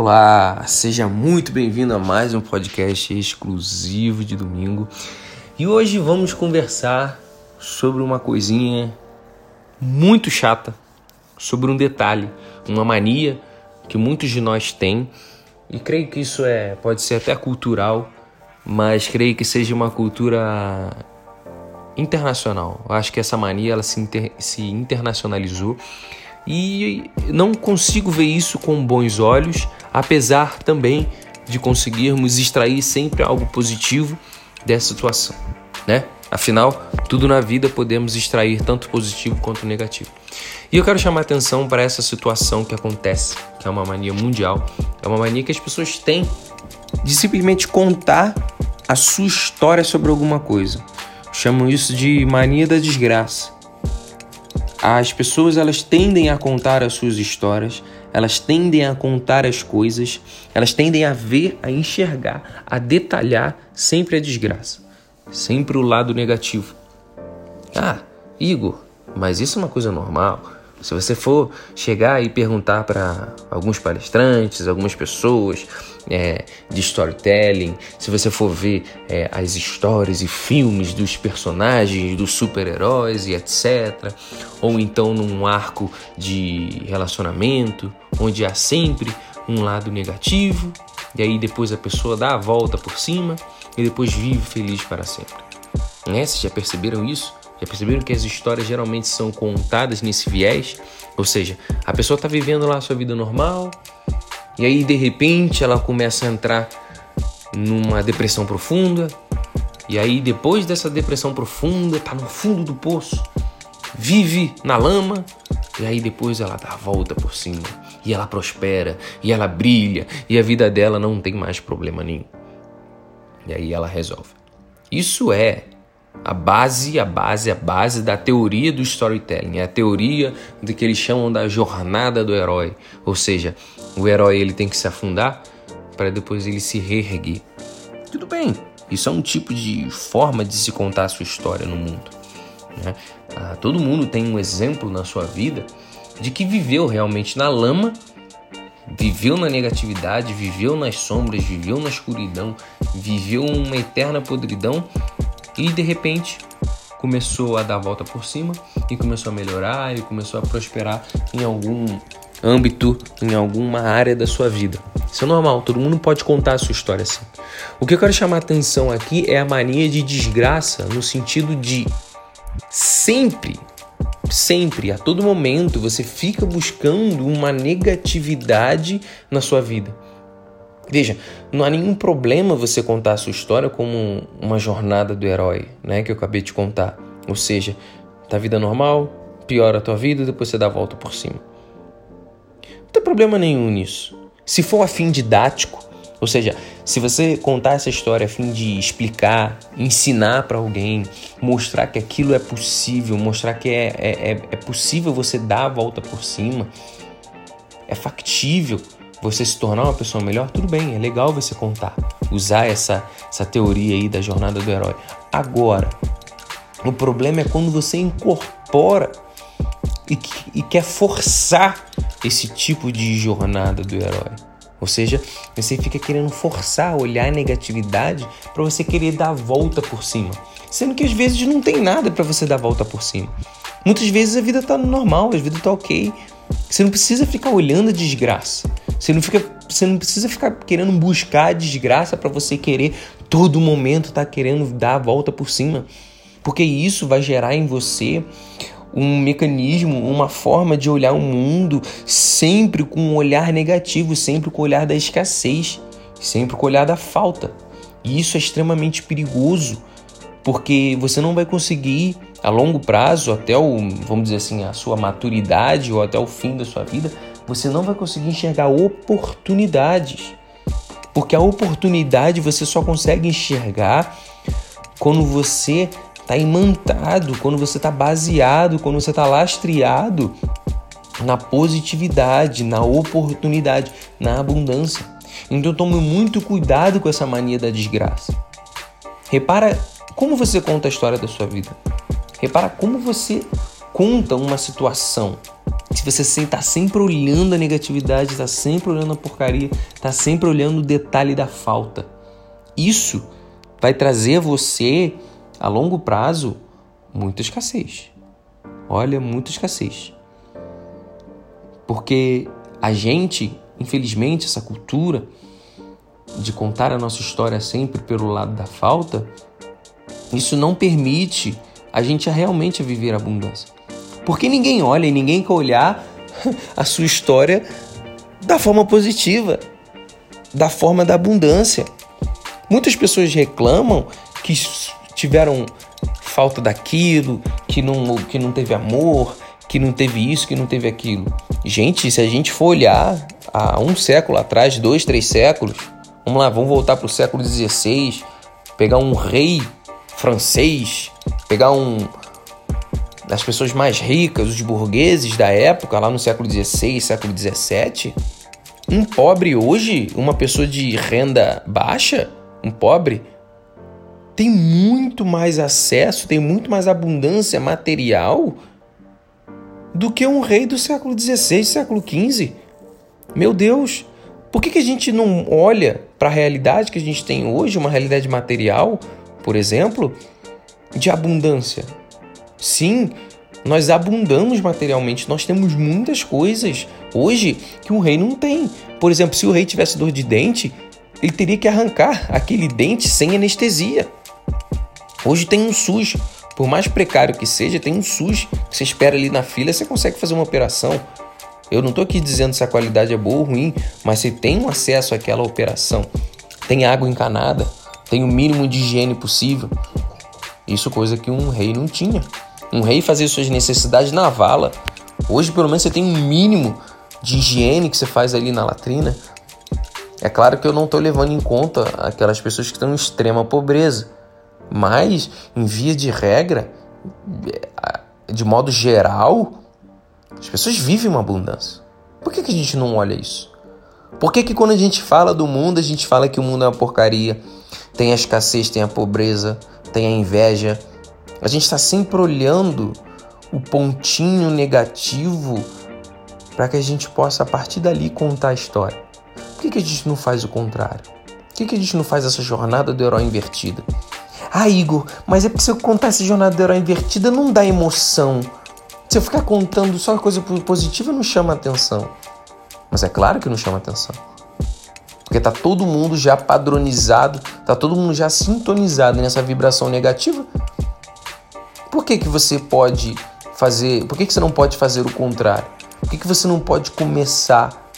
Olá, seja muito bem-vindo a mais um podcast exclusivo de domingo. E hoje vamos conversar sobre uma coisinha muito chata, sobre um detalhe, uma mania que muitos de nós têm. E creio que isso é, pode ser até cultural, mas creio que seja uma cultura internacional. Eu acho que essa mania ela se, inter, se internacionalizou e não consigo ver isso com bons olhos, apesar também de conseguirmos extrair sempre algo positivo dessa situação, né? Afinal, tudo na vida podemos extrair tanto positivo quanto negativo. E eu quero chamar atenção para essa situação que acontece, que é uma mania mundial, é uma mania que as pessoas têm de simplesmente contar a sua história sobre alguma coisa. Chamam isso de mania da desgraça. As pessoas elas tendem a contar as suas histórias, elas tendem a contar as coisas, elas tendem a ver, a enxergar, a detalhar sempre a desgraça, sempre o lado negativo. Ah, Igor, mas isso é uma coisa normal. Se você for chegar e perguntar para alguns palestrantes, algumas pessoas é, de storytelling, se você for ver é, as histórias e filmes dos personagens, dos super-heróis e etc., ou então num arco de relacionamento, onde há sempre um lado negativo, e aí depois a pessoa dá a volta por cima e depois vive feliz para sempre. Né? Vocês já perceberam isso? Já perceberam que as histórias geralmente são contadas nesse viés? Ou seja, a pessoa está vivendo lá a sua vida normal e aí de repente ela começa a entrar numa depressão profunda. E aí depois dessa depressão profunda, está no fundo do poço, vive na lama e aí depois ela dá a volta por cima e ela prospera e ela brilha e a vida dela não tem mais problema nenhum. E aí ela resolve. Isso é a base, a base, a base da teoria do storytelling, é a teoria do que eles chamam da jornada do herói. Ou seja, o herói ele tem que se afundar para depois ele se reerguer. Tudo bem, isso é um tipo de forma de se contar a sua história no mundo. Né? Ah, todo mundo tem um exemplo na sua vida de que viveu realmente na lama, viveu na negatividade, viveu nas sombras, viveu na escuridão, viveu uma eterna podridão e de repente começou a dar a volta por cima e começou a melhorar e começou a prosperar em algum âmbito, em alguma área da sua vida. Isso é normal, todo mundo pode contar a sua história assim. O que eu quero chamar atenção aqui é a mania de desgraça no sentido de sempre, sempre, a todo momento você fica buscando uma negatividade na sua vida. Veja, não há nenhum problema você contar a sua história como uma jornada do herói, né, que eu acabei de contar. Ou seja, tá vida normal, piora a tua vida, depois você dá a volta por cima. Não tem problema nenhum nisso. Se for a fim didático, ou seja, se você contar essa história a fim de explicar, ensinar para alguém, mostrar que aquilo é possível, mostrar que é, é, é, é possível você dar a volta por cima, é factível, você se tornar uma pessoa melhor, tudo bem, é legal você contar, usar essa, essa teoria aí da jornada do herói. Agora, o problema é quando você incorpora e, e quer forçar esse tipo de jornada do herói. Ou seja, você fica querendo forçar, olhar a negatividade para você querer dar a volta por cima. Sendo que às vezes não tem nada para você dar a volta por cima. Muitas vezes a vida tá normal, a vida tá ok. Você não precisa ficar olhando a desgraça. Você não, fica, você não precisa ficar querendo buscar a desgraça para você querer todo momento estar tá querendo dar a volta por cima. Porque isso vai gerar em você um mecanismo, uma forma de olhar o mundo sempre com um olhar negativo, sempre com o olhar da escassez, sempre com o olhar da falta. E isso é extremamente perigoso, porque você não vai conseguir a longo prazo, até o, vamos dizer assim, a sua maturidade ou até o fim da sua vida, você não vai conseguir enxergar oportunidades. Porque a oportunidade você só consegue enxergar quando você está imantado, quando você está baseado, quando você está lastreado na positividade, na oportunidade, na abundância. Então tome muito cuidado com essa mania da desgraça. Repara como você conta a história da sua vida. Repara como você conta uma situação se você está sempre olhando a negatividade, está sempre olhando a porcaria, está sempre olhando o detalhe da falta, isso vai trazer a você, a longo prazo, muita escassez. Olha, muita escassez. Porque a gente, infelizmente, essa cultura de contar a nossa história sempre pelo lado da falta, isso não permite a gente realmente viver a abundância. Porque ninguém olha e ninguém quer olhar a sua história da forma positiva, da forma da abundância. Muitas pessoas reclamam que tiveram falta daquilo, que não, que não teve amor, que não teve isso, que não teve aquilo. Gente, se a gente for olhar há um século atrás, dois, três séculos, vamos lá, vamos voltar para o século XVI, pegar um rei francês, pegar um das pessoas mais ricas, os burgueses da época, lá no século XVI, século XVII, um pobre hoje, uma pessoa de renda baixa, um pobre, tem muito mais acesso, tem muito mais abundância material do que um rei do século XVI, século XV. Meu Deus, por que, que a gente não olha para a realidade que a gente tem hoje, uma realidade material, por exemplo, de abundância? Sim, nós abundamos materialmente, nós temos muitas coisas hoje que um rei não tem. Por exemplo, se o rei tivesse dor de dente, ele teria que arrancar aquele dente sem anestesia. Hoje tem um SUS, por mais precário que seja, tem um SUS que você espera ali na fila, você consegue fazer uma operação. Eu não estou aqui dizendo se a qualidade é boa ou ruim, mas você tem um acesso àquela operação. Tem água encanada, tem o mínimo de higiene possível. Isso coisa que um rei não tinha. Um rei fazia suas necessidades na vala. Hoje, pelo menos, você tem um mínimo de higiene que você faz ali na latrina. É claro que eu não estou levando em conta aquelas pessoas que estão em extrema pobreza. Mas, em via de regra, de modo geral, as pessoas vivem uma abundância. Por que, que a gente não olha isso? Por que, que quando a gente fala do mundo, a gente fala que o mundo é uma porcaria? Tem a escassez, tem a pobreza, tem a inveja. A gente está sempre olhando o pontinho negativo para que a gente possa, a partir dali, contar a história. Por que, que a gente não faz o contrário? Por que, que a gente não faz essa jornada do herói invertida? Ah, Igor, mas é porque se eu contar essa jornada do herói invertida não dá emoção. Se eu ficar contando só coisa positiva não chama atenção. Mas é claro que não chama atenção. Porque tá todo mundo já padronizado, tá todo mundo já sintonizado nessa vibração negativa. Por que que você pode fazer, por que que você não pode fazer o contrário? Por que que você não pode começar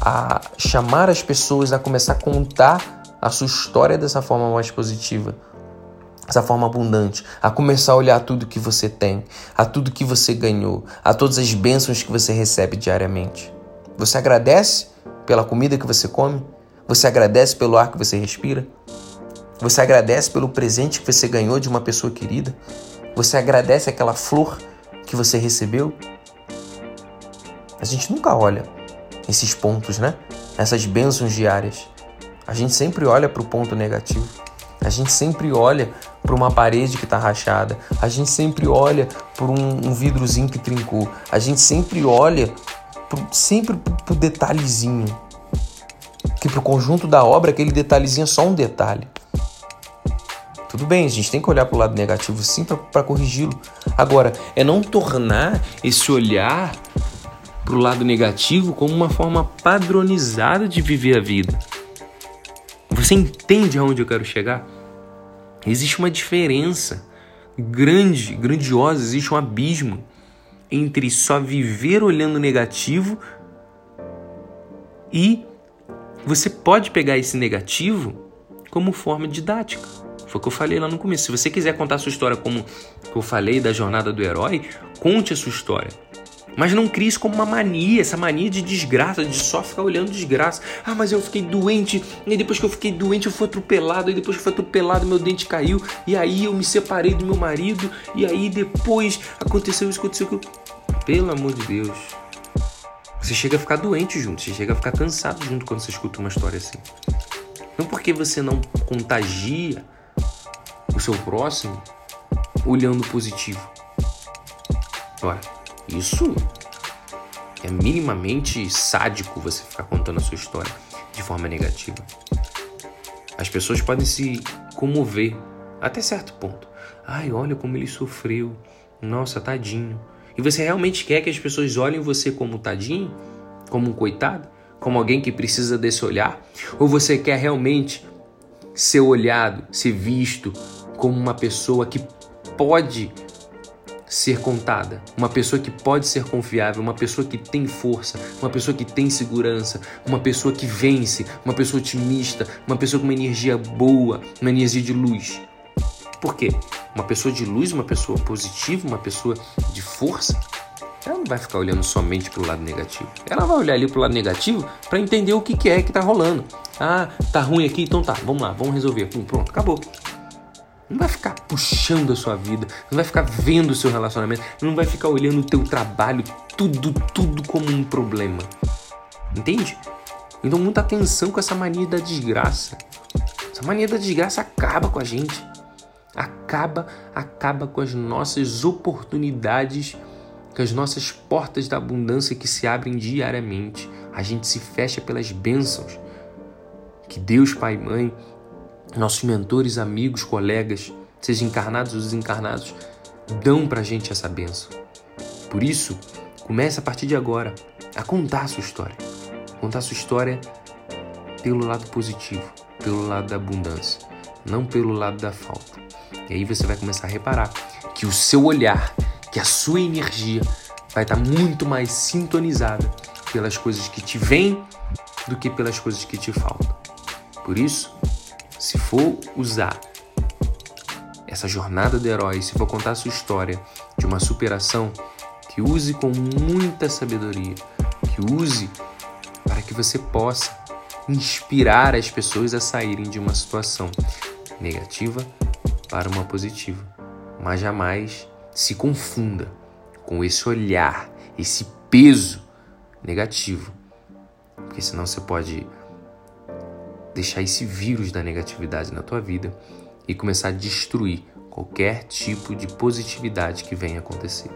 a chamar as pessoas a começar a contar a sua história dessa forma mais positiva, dessa forma abundante, a começar a olhar tudo que você tem, a tudo que você ganhou, a todas as bênçãos que você recebe diariamente. Você agradece pela comida que você come? Você agradece pelo ar que você respira? Você agradece pelo presente que você ganhou de uma pessoa querida? Você agradece aquela flor que você recebeu? A gente nunca olha esses pontos, né? Essas bênçãos diárias. A gente sempre olha para o ponto negativo. A gente sempre olha para uma parede que está rachada. A gente sempre olha para um, um, vidrozinho que trincou. A gente sempre olha pro, sempre para o detalhezinho. Que para o conjunto da obra, aquele detalhezinho é só um detalhe. Tudo bem, a gente tem que olhar para o lado negativo sim para corrigi-lo. Agora, é não tornar esse olhar para o lado negativo como uma forma padronizada de viver a vida. Você entende aonde eu quero chegar? Existe uma diferença grande, grandiosa, existe um abismo entre só viver olhando negativo e você pode pegar esse negativo como forma didática. Foi o que eu falei lá no começo. Se você quiser contar a sua história como eu falei da jornada do herói, conte a sua história. Mas não crie isso como uma mania, essa mania de desgraça, de só ficar olhando desgraça. Ah, mas eu fiquei doente, e depois que eu fiquei doente eu fui atropelado, e depois que eu fui atropelado meu dente caiu, e aí eu me separei do meu marido, e aí depois aconteceu isso, aconteceu aquilo. Pelo amor de Deus. Você chega a ficar doente junto, você chega a ficar cansado junto quando você escuta uma história assim. Não porque você não contagia o seu próximo olhando positivo. Olha, Isso é minimamente sádico você ficar contando a sua história de forma negativa. As pessoas podem se comover até certo ponto. Ai, olha como ele sofreu. Nossa, tadinho. E você realmente quer que as pessoas olhem você como tadinho? Como um coitado? Como alguém que precisa desse olhar? Ou você quer realmente ser olhado, ser visto como uma pessoa que pode ser contada, uma pessoa que pode ser confiável, uma pessoa que tem força, uma pessoa que tem segurança, uma pessoa que vence, uma pessoa otimista, uma pessoa com uma energia boa, uma energia de luz. Por quê? Uma pessoa de luz, uma pessoa positiva, uma pessoa de força, ela não vai ficar olhando somente para o lado negativo. Ela vai olhar ali para o lado negativo para entender o que, que é que está rolando. Ah, tá ruim aqui, então tá, vamos lá, vamos resolver. Pum, pronto, acabou. Não vai ficar puxando a sua vida, não vai ficar vendo o seu relacionamento, não vai ficar olhando o teu trabalho, tudo, tudo como um problema. Entende? Então muita atenção com essa mania da desgraça. Essa mania da desgraça acaba com a gente. Acaba, acaba com as nossas oportunidades, com as nossas portas da abundância que se abrem diariamente. A gente se fecha pelas bênçãos que Deus, Pai e Mãe, nossos mentores, amigos, colegas, sejam encarnados ou desencarnados, dão para a gente essa benção. Por isso, comece a partir de agora a contar a sua história. Contar a sua história pelo lado positivo, pelo lado da abundância, não pelo lado da falta. E aí você vai começar a reparar que o seu olhar, que a sua energia vai estar muito mais sintonizada pelas coisas que te vêm do que pelas coisas que te faltam. Por isso, se for usar essa jornada do herói, se for contar a sua história de uma superação, que use com muita sabedoria, que use para que você possa inspirar as pessoas a saírem de uma situação negativa para uma positiva. Mas jamais se confunda com esse olhar, esse peso negativo, porque senão você pode deixar esse vírus da negatividade na tua vida e começar a destruir qualquer tipo de positividade que venha acontecer.